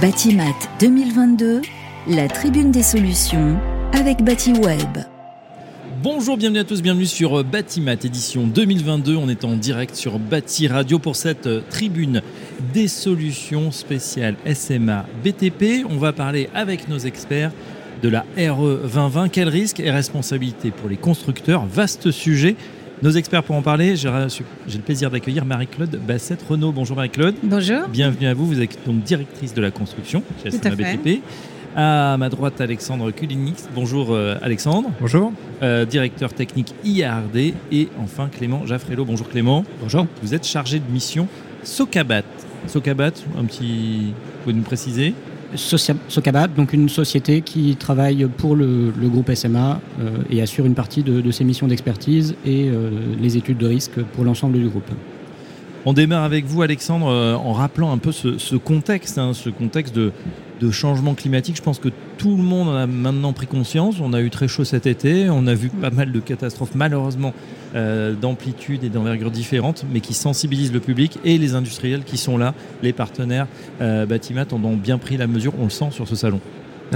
Batimat 2022, la tribune des solutions avec BatiWeb. Bonjour, bienvenue à tous, bienvenue sur Batimat édition 2022. On est en direct sur Bati Radio pour cette tribune des solutions spéciales SMA BTP. On va parler avec nos experts de la RE 2020. Quel risque et responsabilité pour les constructeurs? Vaste sujet. Nos experts pour en parler, j'ai le plaisir d'accueillir Marie-Claude Bassette-Renaud. Bonjour Marie-Claude. Bonjour. Bienvenue à vous, vous êtes donc directrice de la construction chez SMA BTP. À ma droite, Alexandre Kulinix. Bonjour euh, Alexandre. Bonjour. Euh, directeur technique IARD. Et enfin Clément Jaffrello. Bonjour Clément. Bonjour. Vous êtes chargé de mission Socabat. Socabat, un petit. Vous pouvez nous préciser? Socabat, donc une société qui travaille pour le, groupe SMA euh, et assure une partie de, ses missions d'expertise et euh, les études de risque pour l'ensemble du groupe. On démarre avec vous, Alexandre, euh, en rappelant un peu ce, contexte, hein, ce contexte de, de, changement climatique. Je pense que tout le monde en a maintenant pris conscience. On a eu très chaud cet été, on a vu pas mal de catastrophes, malheureusement, euh, d'amplitude et d'envergure différentes, mais qui sensibilisent le public et les industriels qui sont là, les partenaires euh, Batimat, en ont bien pris la mesure, on le sent sur ce salon.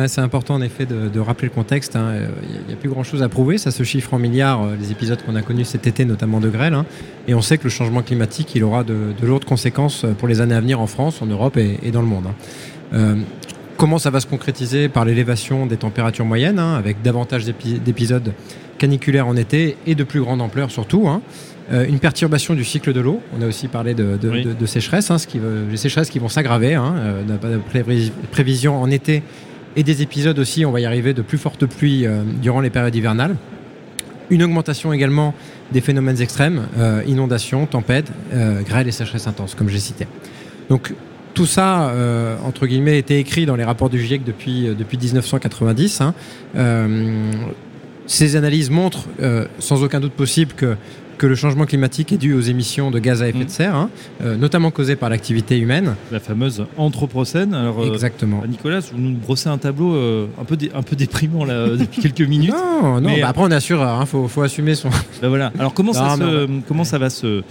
C'est important en effet de, rappeler le contexte. Hein. Il n'y a, plus grand chose à prouver. Ça se chiffre en milliards, euh, les épisodes qu'on a connus cet été, notamment de grêle. Hein. Et on sait que le changement climatique, il aura de, lourdes conséquences pour les années à venir en France, en Europe et, dans le monde. Hein. comment ça va se concrétiser Par l'élévation des températures moyennes, avec davantage d'épisodes caniculaire en été et de plus grande ampleur surtout. Euh, une perturbation du cycle de l'eau. On a aussi parlé de, de, sécheresse, ce qui, les sécheresses qui vont s'aggraver. Hein, euh, prévision en été et des épisodes aussi, on va y arriver de plus fortes pluies euh, durant les périodes hivernales. Une augmentation également des phénomènes extrêmes, inondations, tempêtes, grêle et sécheresse intense, comme j'ai cité. Donc tout ça, entre guillemets, était écrit dans les rapports du GIEC depuis, depuis 1990. Hein. Ces analyses montrent euh, sans aucun doute possible que que le changement climatique est dû aux émissions de gaz à effet de mm. serre, hein, euh, notamment causées par l'activité humaine. La fameuse anthropocène. Alors, euh, Exactement. Nicolas, vous nous brossez un tableau euh, un, peu un peu déprimant là, depuis quelques minutes. Non, non, bah, après on assure, il hein, faut, faut, assumer son. Bah, voilà. Alors comment, ça, comment ça va se.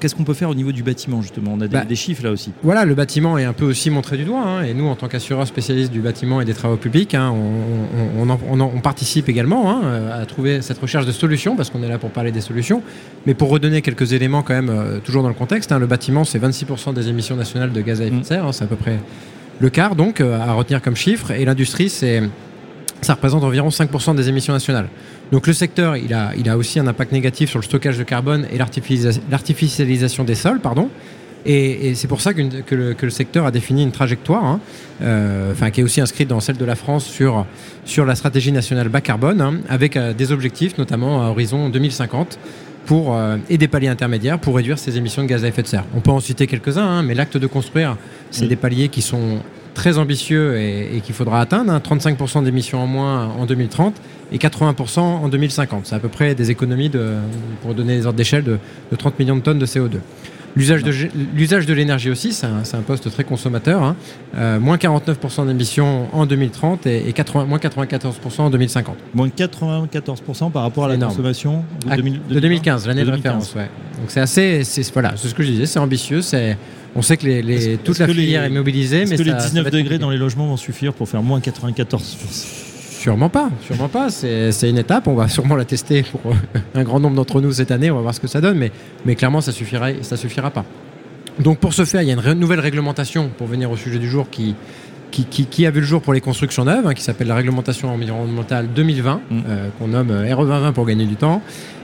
Qu'est-ce qu'on peut faire au niveau du bâtiment justement? On a des, bah, des, chiffres là aussi. Voilà, le bâtiment est un peu aussi montré du doigt. Hein, et nous, en tant qu'assureurs spécialistes du bâtiment et des travaux publics, on, on, on, participe également à trouver cette recherche de solutions parce qu'on est là pour parler des solutions. Mais pour redonner quelques éléments quand même, euh, toujours dans le contexte, hein, le bâtiment c'est 26% des émissions nationales de gaz à effet de mm. serre, hein, c'est à peu près le quart donc euh, à retenir comme chiffre, et l'industrie c'est ça représente environ 5% des émissions nationales. Donc le secteur, il a, il a aussi un impact négatif sur le stockage de carbone et l'artificialisation des sols, pardon. Et, c'est pour ça que, le, secteur a défini une trajectoire, hein, euh, enfin, qui est aussi inscrite dans celle de la France sur, sur la stratégie nationale bas carbone, avec des objectifs, notamment à horizon 2050, pour, euh, et des paliers intermédiaires pour réduire ces émissions de gaz à effet de serre. On peut en citer quelques-uns, hein, mais l'acte de construire, c'est mm. des paliers qui sont très ambitieux et, qu'il faudra atteindre. 35% hein. d'émissions en moins en 2030 et 80% en 2050. C'est à peu près des économies, de, pour donner des ordres d'échelle, de, de 30 millions de tonnes de CO2. L'usage de, de l'énergie aussi, c'est un, poste très consommateur. Hein. Euh, moins 49% d'émissions en 2030 et, 80, moins 94% en 2050. Moins 94% par rapport à la consommation de, 2015, l'année de, référence. Ouais. Donc c'est assez, voilà, c'est ce que je disais, c'est ambitieux. C'est, on sait que les, toute la filière est mobilisée, est-ce que les 19 degrés dans les logements vont suffire pour faire moins 94% Sûrement pas, sûrement pas. C'est une étape. On va sûrement la tester pour euh, un grand nombre d'entre nous cette année. On va voir ce que ça donne, mais, mais clairement, ça suffira, ça suffira pas. Donc pour ce faire, il y a une nouvelle réglementation pour venir au sujet du jour qui, qui, qui, a vu le jour pour les constructions neuves, hein, qui s'appelle la réglementation environnementale 2020, mm. euh, qu'on nomme euh, RE 2020 pour gagner du temps.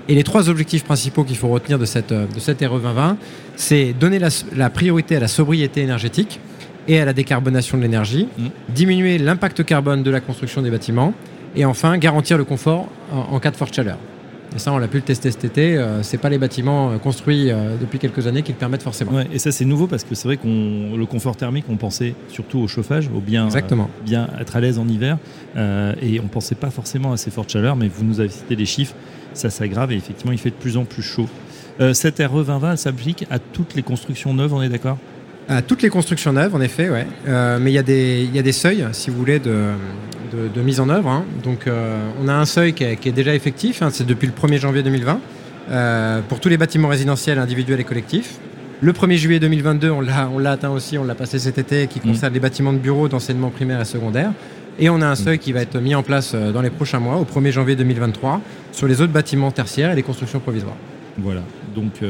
Et les trois objectifs principaux qu'il faut retenir de cette, de cette RE 2020, c'est donner la, la, priorité à la sobriété énergétique, et à la décarbonation de l'énergie, mm. diminuer l'impact carbone de la construction des bâtiments et enfin garantir le confort en, cas de forte chaleur. Et ça, on l'a pu le tester cet été. Euh, c'est pas les bâtiments euh, construits euh, depuis quelques années qui le permettent forcément. et ça, c'est nouveau parce que c'est vrai qu'on le confort thermique, on pensait surtout au chauffage, au bien, bien être à l'aise en hiver, et on pensait pas forcément à ces fortes chaleurs. Mais vous nous avez cité les chiffres, ça s'aggrave et effectivement, il fait de plus en plus chaud. cette RE 2020, elle s'applique à toutes les constructions neuves, on est d'accord? À toutes les constructions neuves, en effet, ouais. Euh, mais il y, a des, y a des seuils, si vous voulez, de, de, mise en œuvre. Hein. Donc, euh, on a un seuil qui est, déjà effectif, hein. c'est depuis le 1er janvier 2020, euh, pour tous les bâtiments résidentiels individuels et collectifs. Le 1er juillet 2022, on l'a, atteint aussi, on l'a passé cet été, qui concerne les bâtiments de bureaux d'enseignement primaire et secondaire. Et on a un seuil qui va être mis en place dans les prochains mois, au 1er janvier 2023, sur les autres bâtiments tertiaires et les constructions provisoires. Voilà. Donc,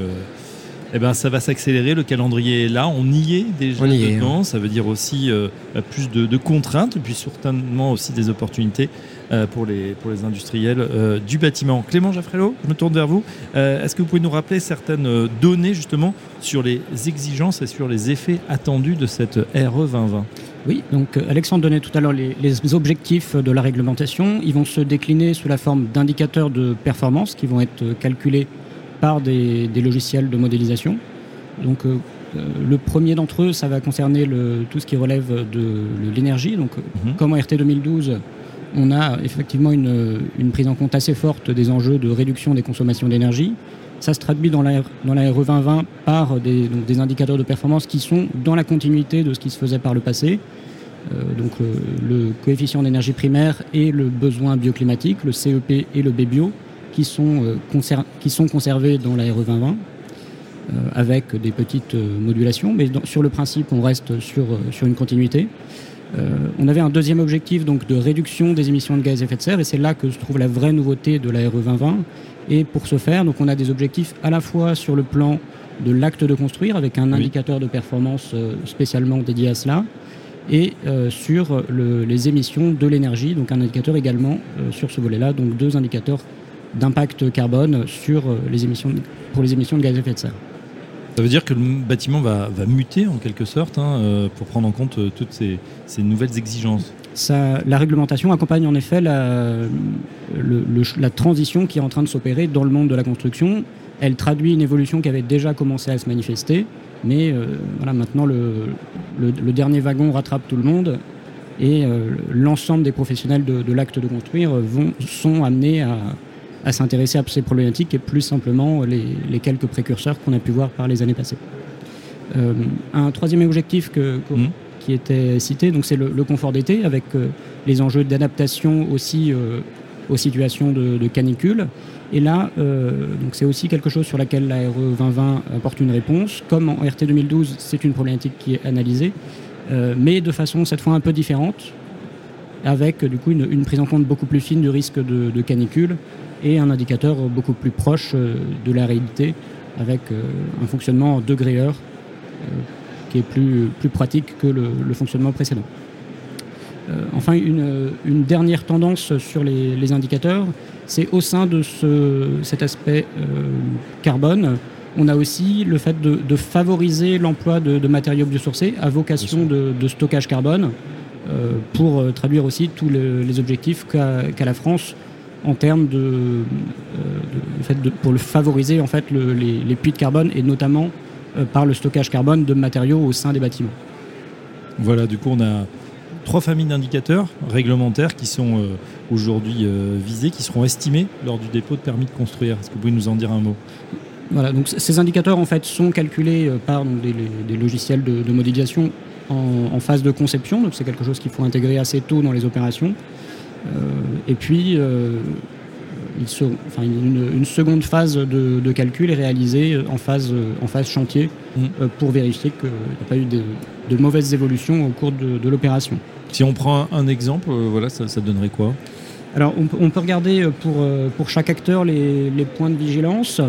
eh ben, ça va s'accélérer. Le calendrier est là. On y est déjà On y est, dedans. Ça veut dire aussi euh, plus de, de contraintes, et puis certainement aussi des opportunités euh, pour, les, pour les industriels euh, du bâtiment. Clément Jaffrello, je me tourne vers vous. Est-ce que vous pouvez nous rappeler certaines données justement sur les exigences et sur les effets attendus de cette RE 2020 Oui, donc Alexandre donnait tout à l'heure les, les objectifs de la réglementation. Ils vont se décliner sous la forme d'indicateurs de performance qui vont être calculés par des, des logiciels de modélisation. Donc euh, euh, le premier d'entre eux, ça va concerner le, tout ce qui relève de, l'énergie. Donc Mhm. comme en RT 2012, on a effectivement une, une prise en compte assez forte des enjeux de réduction des consommations d'énergie. Ça se traduit dans la, dans la RE 2020 par des, donc des indicateurs de performance qui sont dans la continuité de ce qui se faisait par le passé. Euh, donc euh, le coefficient d'énergie primaire et le besoin bioclimatique, le CEP et le BBio, qui sont, euh, qui sont conservés dans la RE 2020 euh, avec des petites euh, modulations, mais dans- sur le principe, on reste sur, euh, sur une continuité. Euh, on avait un deuxième objectif donc de réduction des émissions de gaz à effet de serre, et c'est là que se trouve la vraie nouveauté de la RE 2020. Et pour ce faire, donc on a des objectifs à la fois sur le plan de l'acte de construire, avec un Oui. indicateur de performance spécialement dédié à cela, et euh, sur le- les émissions de l'énergie, donc un indicateur également euh, sur ce volet-là, donc deux indicateurs d'impact carbone sur euh, les émissions de- pour les émissions de gaz à effet de serre. Ça veut dire que le bâtiment va, va muter en quelque sorte hein, euh, pour prendre en compte euh, toutes ces, ces nouvelles exigences. Ça- la réglementation accompagne en effet la, le- le ch- la transition qui est en train de s'opérer dans le monde de la construction. Elle traduit une évolution qui avait déjà commencé à se manifester, mais euh, voilà, maintenant le, le- le dernier wagon rattrape tout le monde et euh, l'ensemble des professionnels de, de l'acte de construire vont, sont amenés à, à s'intéresser à ces problématiques et plus simplement les, les quelques précurseurs qu'on a pu voir par les années passées. Euh, un troisième objectif que, que- Mhm. qui était cité, donc c'est le, le confort d'été avec euh, les enjeux d'adaptation aussi euh, aux situations de, de canicule. Et là, donc c'est aussi quelque chose sur laquelle la RE 2020 apporte une réponse. Comme en RT 2012, c'est une problématique qui est analysée, mais de façon cette fois un peu différente, avec du coup une, une prise en compte beaucoup plus fine du risque de, de canicule et un indicateur beaucoup plus proche euh, de la réalité, avec euh, un fonctionnement en degré heure euh, qui est plus, plus pratique que le, le fonctionnement précédent. Enfin, une, une dernière tendance sur les, les indicateurs, c'est au sein de ce, cet aspect carbone, on a aussi le fait de, de favoriser l'emploi de, de matériaux biosourcés à vocation de, de stockage carbone euh, pour traduire aussi tous le- les objectifs qu'a qu'a la France en termes de, euh, de- le fait de- pour le favoriser en fait le- les, les puits de carbone et notamment euh, par le stockage carbone de matériaux au sein des bâtiments. Voilà, du coup, on a trois familles d'indicateurs réglementaires qui sont euh, aujourd'hui visés, qui seront estimés lors du dépôt de permis de construire. Est-ce que vous pouvez nous en dire un mot? Voilà, donc ces indicateurs en fait sont calculés par donc, des, des logiciels de, de modélisation en, en phase de conception, donc c'est quelque chose qu'il faut intégrer assez tôt dans les opérations. Euh, et puis, euh, il se- enfin, une, une seconde phase de, de calcul est réalisée en phase, euh, en phase chantier Mm. euh, pour vérifier qu'il n'y a pas eu de, de mauvaises évolutions au cours de, de l'opération. Si on prend un, exemple, euh, voilà, ça, ça donnerait quoi? Alors, on, peut- on peut regarder euh, pour, euh, pour chaque acteur les, les points de vigilance.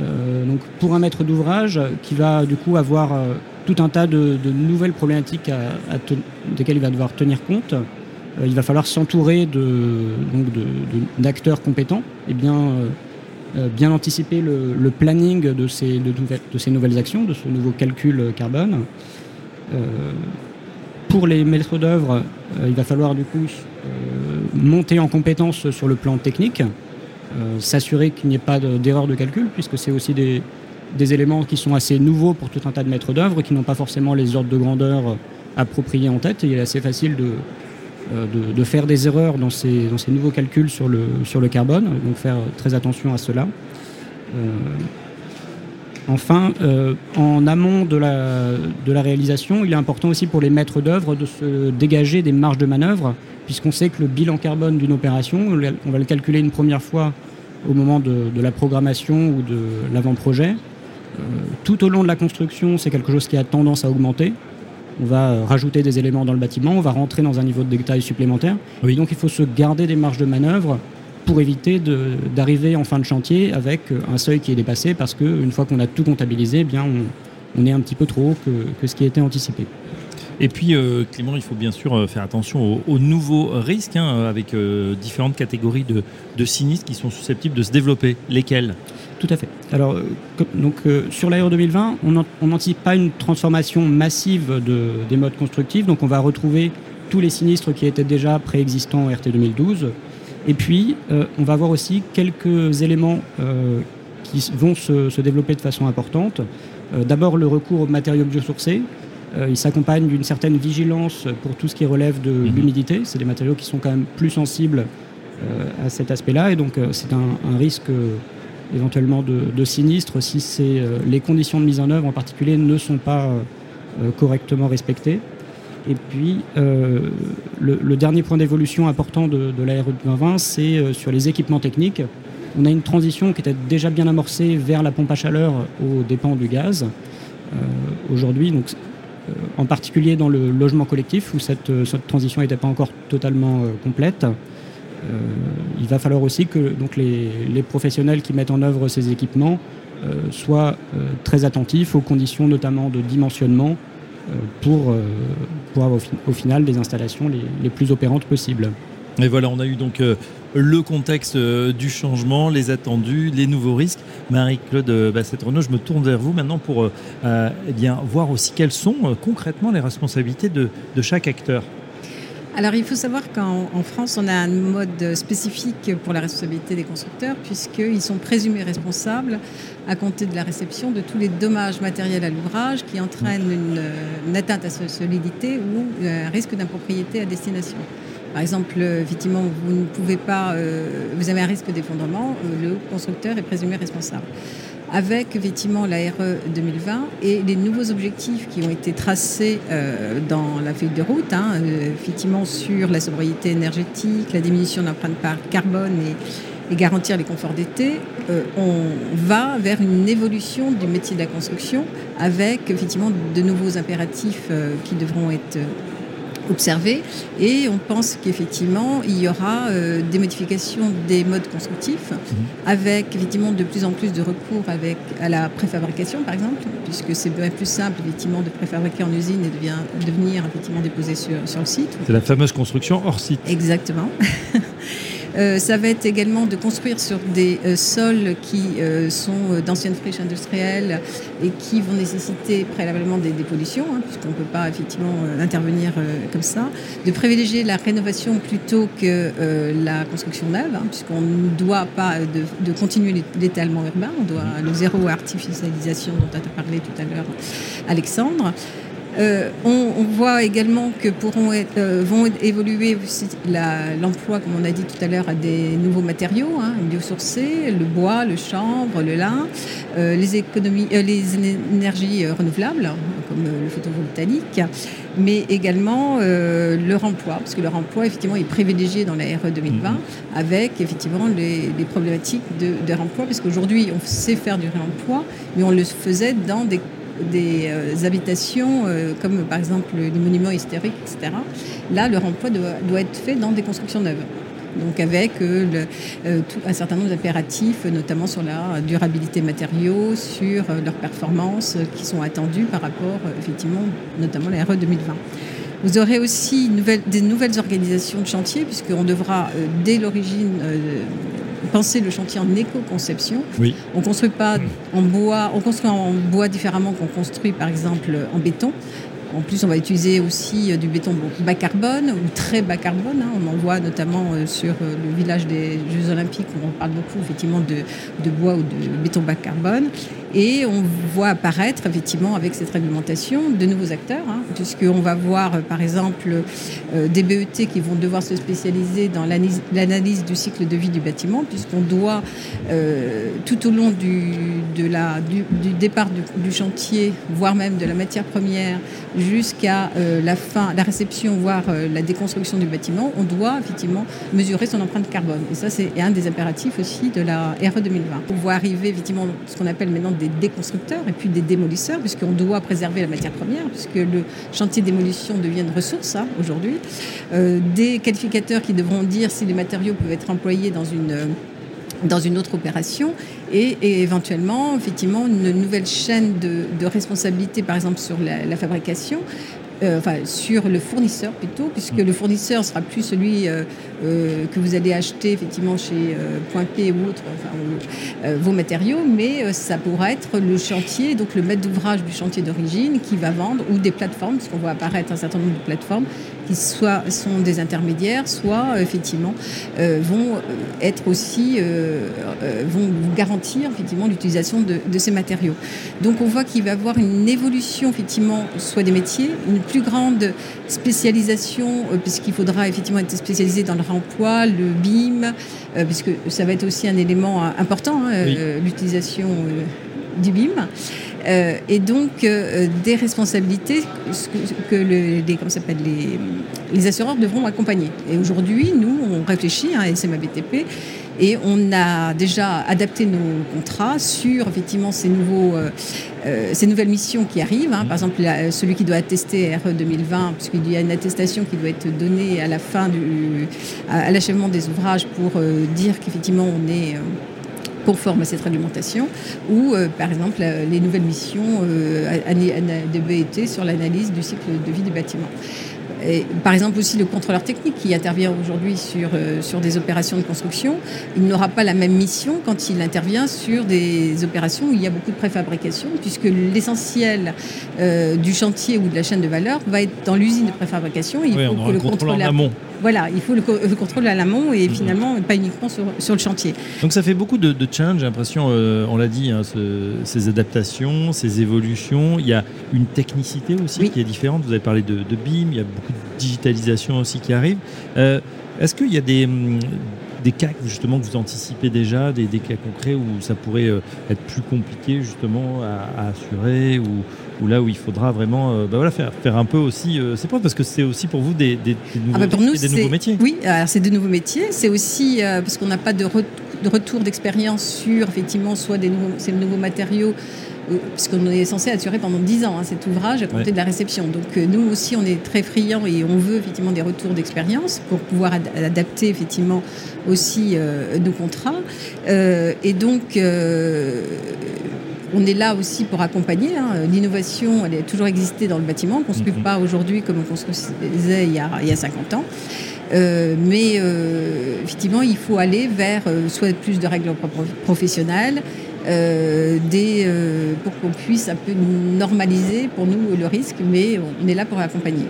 Euh, donc, pour un maître d'ouvrage qui va du coup avoir euh, tout un tas de, nouvelles problématiques à, à te- desquelles il va devoir tenir compte, euh, il va falloir s'entourer donc de- d'acteurs compétents et bien, euh, euh, bien anticiper le, planning de ces, de, ces nouvelles actions, de ce nouveau calcul euh, carbone. Euh, pour les maîtres d'œuvre, euh, il va falloir du coup euh, monter en compétence sur le plan technique, euh, s'assurer qu'il n'y ait pas de- d'erreur de calcul, puisque c'est aussi des, des éléments qui sont assez nouveaux pour tout un tas de maîtres d'œuvre, qui n'ont pas forcément les ordres de grandeur euh, appropriés en tête. Il est assez facile de, euh, de, de faire des erreurs dans ces, nouveaux calculs sur le, carbone, donc faire très attention à cela. Euh, Enfin, euh, en amont de la, réalisation, il est important aussi pour les maîtres d'œuvre de se dégager des marges de manœuvre, puisqu'on sait que le bilan carbone d'une opération, on va le calculer une première fois au moment de la programmation ou de l'avant-projet. tout au long de la construction, c'est quelque chose qui a tendance à augmenter. On va rajouter des éléments dans le bâtiment, on va rentrer dans un niveau de détail supplémentaire. Oui. Donc il faut se garder des marges de manœuvre pour éviter d'arriver en fin de chantier avec un seuil qui est dépassé parce qu'une fois qu'on a tout comptabilisé, eh bien on, on est un petit peu trop haut que, que ce qui était anticipé. Et puis, euh, Clément, il faut bien sûr euh, faire attention aux, aux nouveaux risques, hein, euh, avec euh, différentes catégories de, de sinistres qui sont susceptibles de se développer. Lesquels? Tout à fait. Alors, euh, donc, euh, sur l'Aéro 2020, on n'an- on n'anticipe pas une transformation massive de- des modes constructifs. Donc, on va retrouver tous les sinistres qui étaient déjà préexistants en RT 2012. Et puis, euh, on va voir aussi quelques éléments euh, qui vont se, se développer de façon importante. D'abord, le recours aux matériaux biosourcés. Il s'accompagne d'une certaine vigilance pour tout ce qui relève de Mhm. l'humidité. C'est des matériaux qui sont quand même plus sensibles à cet aspect-là. Et donc, c'est un, un risque éventuellement de, de sinistre si euh, les conditions de mise en œuvre en particulier ne sont pas euh, euh, correctement respectées. Et puis, le, dernier point d'évolution important de, de l'ARE 2020, c'est sur les équipements techniques. On a une transition qui était déjà bien amorcée vers la pompe à chaleur aux dépens du gaz. Aujourd'hui, donc, en particulier dans le logement collectif, où cette, transition n'était pas encore totalement complète. Euh, il va falloir aussi que donc, les, professionnels qui mettent en œuvre ces équipements euh, soient euh, très attentifs aux conditions notamment de dimensionnement pour, avoir au, fi- au final des installations les, plus opérantes possibles. Et voilà, on a eu donc le contexte du changement, les attendus, les nouveaux risques. Marie-Claude Bassett-Renaud, je me tourne vers vous maintenant pour eh bien, voir aussi quelles sont concrètement les responsabilités de chaque acteur. Alors il faut savoir qu'en en France, on a un mode spécifique pour la responsabilité des constructeurs, puisqu'ils sont présumés responsables à compter de la réception de tous les dommages matériels à l'ouvrage qui entraînent une, atteinte à sa solidité ou un risque d'impropriété à destination. Par exemple, euh, effectivement, vous ne pouvez pas, euh, vous avez un risque d'effondrement, euh, le constructeur est présumé responsable avec effectivement la RE 2020 et les nouveaux objectifs qui ont été tracés euh, dans la feuille de route, hein, euh, effectivement sur la sobriété énergétique, la diminution de l'empreinte par carbone et, garantir les conforts d'été, euh, on va vers une évolution du métier de la construction avec effectivement de nouveaux impératifs qui devront être observés et on pense qu'effectivement il y aura euh, des modifications des modes constructifs avec effectivement de plus en plus de recours avec, à la préfabrication par exemple puisque c'est bien plus simple effectivement de préfabriquer en usine et de, bien- de venir effectivement déposer sur, sur le site. C'est la fameuse construction hors site. Exactement. Euh, ça va être également de construire sur des euh, sols qui euh, sont d'anciennes friches industrielles et qui vont nécessiter préalablement des dépollutions, hein, puisqu'on ne peut pas effectivement intervenir comme ça. De privilégier la rénovation plutôt que la construction neuve, hein, puisqu'on ne doit pas de, continuer l'é- l'étalement urbain, on doit le zéro artificialisation dont a parlé tout à l'heure Alexandre. Euh, on, on voit également que pourront être, euh, vont évoluer l'emploi, comme on a dit tout à l'heure, à des nouveaux matériaux, hein, biosourcés, le bois, le chanvre, le lin, euh, les, économies, les éner- énergies renouvelables, hein, comme le photovoltaïque, mais également euh, le remploi, parce que le remploi, effectivement, est privilégié dans la RE 2020, Mhm. avec effectivement les, les problématiques de, de remploi, parce qu'aujourd'hui, on sait faire du réemploi, mais on le faisait dans des des euh, habitations euh, comme par exemple les monuments historiques, etc. Là, le remploi doit, être fait dans des constructions neuves. Donc avec euh, un certain nombre d'impératifs, notamment sur la durabilité matériaux, sur leurs performances qui sont attendues par rapport, effectivement, notamment la RE 2020. Vous aurez aussi des nouvelles organisations de chantier, puisqu'on devra, dès l'origine, penser le chantier en éco-conception. Oui. On construit pas en bois, on construit en bois différemment qu'on construit par exemple en béton. En plus, on va utiliser aussi euh, du béton bas carbone ou très bas carbone. hein. On en voit notamment euh, sur euh, le village des Jeux Olympiques où on parle beaucoup effectivement de, de bois ou de béton bas carbone. Et on voit apparaître effectivement avec cette réglementation de nouveaux acteurs, hein, puisqu'on va voir euh, par exemple euh, des BET qui vont devoir se spécialiser dans l'analyse du cycle de vie du bâtiment, puisqu'on doit euh, tout au long du, départ du, chantier, voire même de la matière première, jusqu'à la fin, la réception, voire la déconstruction du bâtiment, on doit effectivement mesurer son empreinte carbone. Et ça, c'est un des impératifs aussi de la RE 2020. On voit arriver effectivement ce qu'on appelle maintenant des des déconstructeurs et puis des démolisseurs, puisqu'on doit préserver la matière première, puisque le chantier démolition devient une ressource hein, aujourd'hui. Euh, des qualificateurs qui devront dire si les matériaux peuvent être employés dans une dans une autre opération et, éventuellement effectivement une nouvelle chaîne de, responsabilité par exemple sur la fabrication euh, enfin sur le fournisseur plutôt, puisque le fournisseur sera plus celui euh, euh, que vous allez acheter effectivement chez Point P ou autre, enfin, vos matériaux, mais ça pourra être le chantier, donc le maître d'ouvrage du chantier d'origine qui va vendre, ou des plateformes, puisqu'on voit apparaître un certain nombre de plateformes qui soit sont des intermédiaires, soit effectivement vont être aussi vont garantir effectivement l'utilisation de, de, ces matériaux. Donc on voit qu'il va y avoir une évolution effectivement soit des métiers, une plus grande spécialisation, euh, puisqu'il faudra effectivement être spécialisé dans le remploi, le BIM, euh, puisque ça va être aussi un élément euh, important, hein, l'utilisation du BIM. et donc des responsabilités que, les, les, les, assureurs devront accompagner. Et aujourd'hui, nous, on réfléchit, hein, SMA BTP, et on a déjà adapté nos contrats sur effectivement ces, nouveaux, euh, euh, ces nouvelles missions qui arrivent. Hein. Par exemple, celui qui doit attester RE 2020, puisqu'il y a une attestation qui doit être donnée à la fin du, à, l'achèvement des ouvrages pour euh, dire qu'effectivement on est conforme à cette réglementation, ou par exemple les nouvelles missions de BET sur l'analyse du cycle de vie du bâtiment par exemple aussi le contrôleur technique qui intervient aujourd'hui sur, euh, sur des opérations de construction, il n'aura pas la même mission quand il intervient sur des opérations où il y a beaucoup de préfabrication, puisque l'essentiel euh, du chantier ou de la chaîne de valeur va être dans l'usine de préfabrication. Il faut que le contrôleur voilà, il faut le, contrôle à l'amont et mhm. finalement pas uniquement sur, le chantier. Donc ça fait beaucoup de, de change, j'ai l'impression, euh, on l'a dit, hein, ces adaptations, ces évolutions. Il y a une technicité aussi qui est différente. Vous avez parlé de, BIM, il y a beaucoup de digitalisation aussi qui arrive. Euh, est-ce qu'il y a des, hum, des cas justement que vous anticipez déjà, des, cas concrets où ça pourrait euh, être plus compliqué justement à, assurer ou, là où il faudra vraiment euh, bah voilà, faire, faire un peu aussi euh, c'est pas parce que c'est aussi pour vous des, des, nouveaux, ah bah des nouveaux métiers. Oui, c'est de nouveaux métiers. C'est aussi parce qu'on n'a pas de, de retour d'expérience sur effectivement soit des nouveaux, ces nouveaux matériaux puisqu'on est censé assurer pendant 10 ans hein, cet ouvrage à compter de la réception. Donc euh, nous aussi, on est très friands et on veut effectivement des retours d'expérience pour pouvoir adapter effectivement aussi euh, nos contrats. Euh, et donc, on est là aussi pour accompagner. Hein. L'innovation, elle a toujours existé dans le bâtiment. On ne construit pas aujourd'hui comme on construisait il y a, il y a 50 ans. mais effectivement, il faut aller vers soit plus de règles professionnelles, euh, des, euh, pour qu'on puisse un peu normaliser pour nous le risque, mais on est là pour accompagner.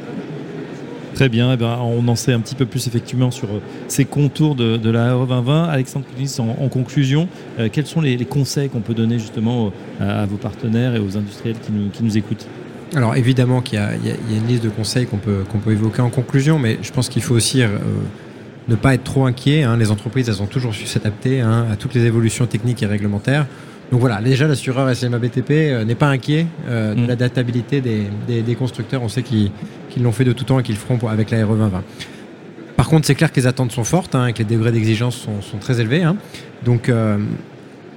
Très bien, eh ben, on en sait un petit peu plus effectivement sur euh, ces contours de, la RE 2020. Alexandre en, conclusion, quels sont les, conseils qu'on peut donner justement à, vos partenaires et aux industriels qui nous, qui nous écoutent? Alors évidemment qu'il y, a une liste de conseils qu'on peut, qu'on peut évoquer en conclusion, mais je pense qu'il faut aussi ne pas être trop inquiet. Hein. Les entreprises, elles ont toujours su s'adapter hein, à toutes les évolutions techniques et réglementaires. Donc voilà, déjà l'assureur SMA BTP euh, n'est pas inquiet euh, de mm. l'adaptabilité des, constructeurs. On sait qu'ils l'ont fait de tout temps et qu'ils le feront avec la RE 2020. Par contre, c'est clair que les attentes sont fortes hein, et que les degrés d'exigence sont, très élevés. Donc euh,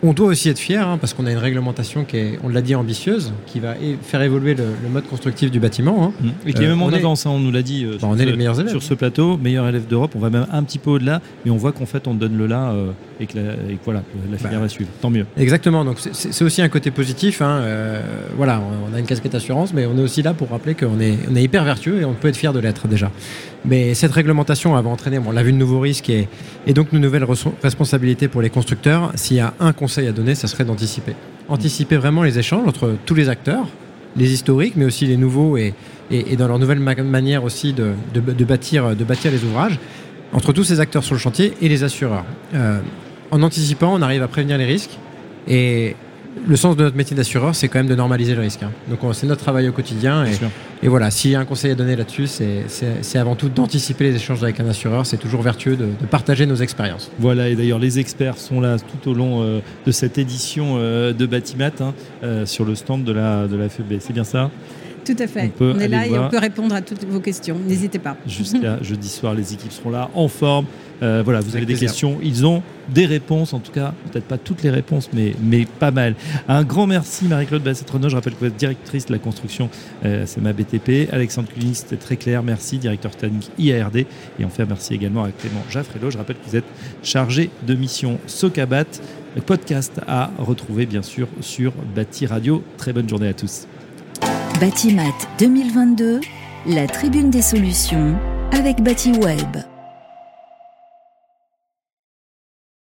on doit aussi être fier hein, parce qu'on a une réglementation qui est, on l'a dit, ambitieuse, qui va faire évoluer le, mode constructif du bâtiment. Hein. Mmh. Et qui est même en euh, avance, hein, on nous l'a dit euh, bah, on est les meilleurs élèves. sur ce plateau, meilleur élève d'Europe. On va même un petit peu au-delà, mais on voit qu'en fait on donne le là euh, et, que la, voilà, la filière bah, va suivre. Tant mieux. Exactement, donc c'est aussi un côté positif. voilà, on a une casquette assurance, mais on est aussi là pour rappeler qu'on est, on est hyper vertueux et on peut être fier de l'être déjà. Mais cette réglementation va entraîner, on l'a vu, de nouveaux risques et, donc une nouvelle responsabilité pour les constructeurs. S'il y a un conseil à donner, ça serait d'anticiper. Anticiper vraiment les échanges entre tous les acteurs, les historiques, mais aussi les nouveaux et, dans leur nouvelle manière aussi de, de, bâtir, de bâtir les ouvrages, entre tous ces acteurs sur le chantier et les assureurs. Euh, en anticipant, on arrive à prévenir les risques et le sens de notre métier d'assureur, c'est quand même de normaliser le risque. Hein. Donc c'est notre travail au quotidien. Et, voilà, s'il y a un conseil à donner là-dessus, c'est avant tout d'anticiper les échanges avec un assureur. C'est toujours vertueux de, partager nos expériences. Voilà, et d'ailleurs les experts sont là tout au long euh, de cette édition euh, de Batimat hein, euh, sur le stand de la, de la FEB. C'est bien ça? Tout à fait. On, est là et on peut répondre à toutes vos questions. N'hésitez pas. Jusqu'à jeudi soir, les équipes seront là en forme. Euh, voilà, vous avez des questions. Ils ont des réponses, en tout cas, peut-être pas toutes les réponses, mais, mais pas mal. Un grand merci, Marie-Claude Bassett-Renaud. Je rappelle que vous êtes directrice de la construction euh, c'est ma BTP. Alexandre Cunis, c'était très clair. Merci, directeur technique IARD. Et enfin, merci également à Clément Jaffrello. Je rappelle que vous êtes chargé de mission Socabat. Podcast à retrouver, bien sûr, sur Bâti Radio. Très bonne journée à tous. Batimat 2022, la tribune des solutions avec Bâti Web.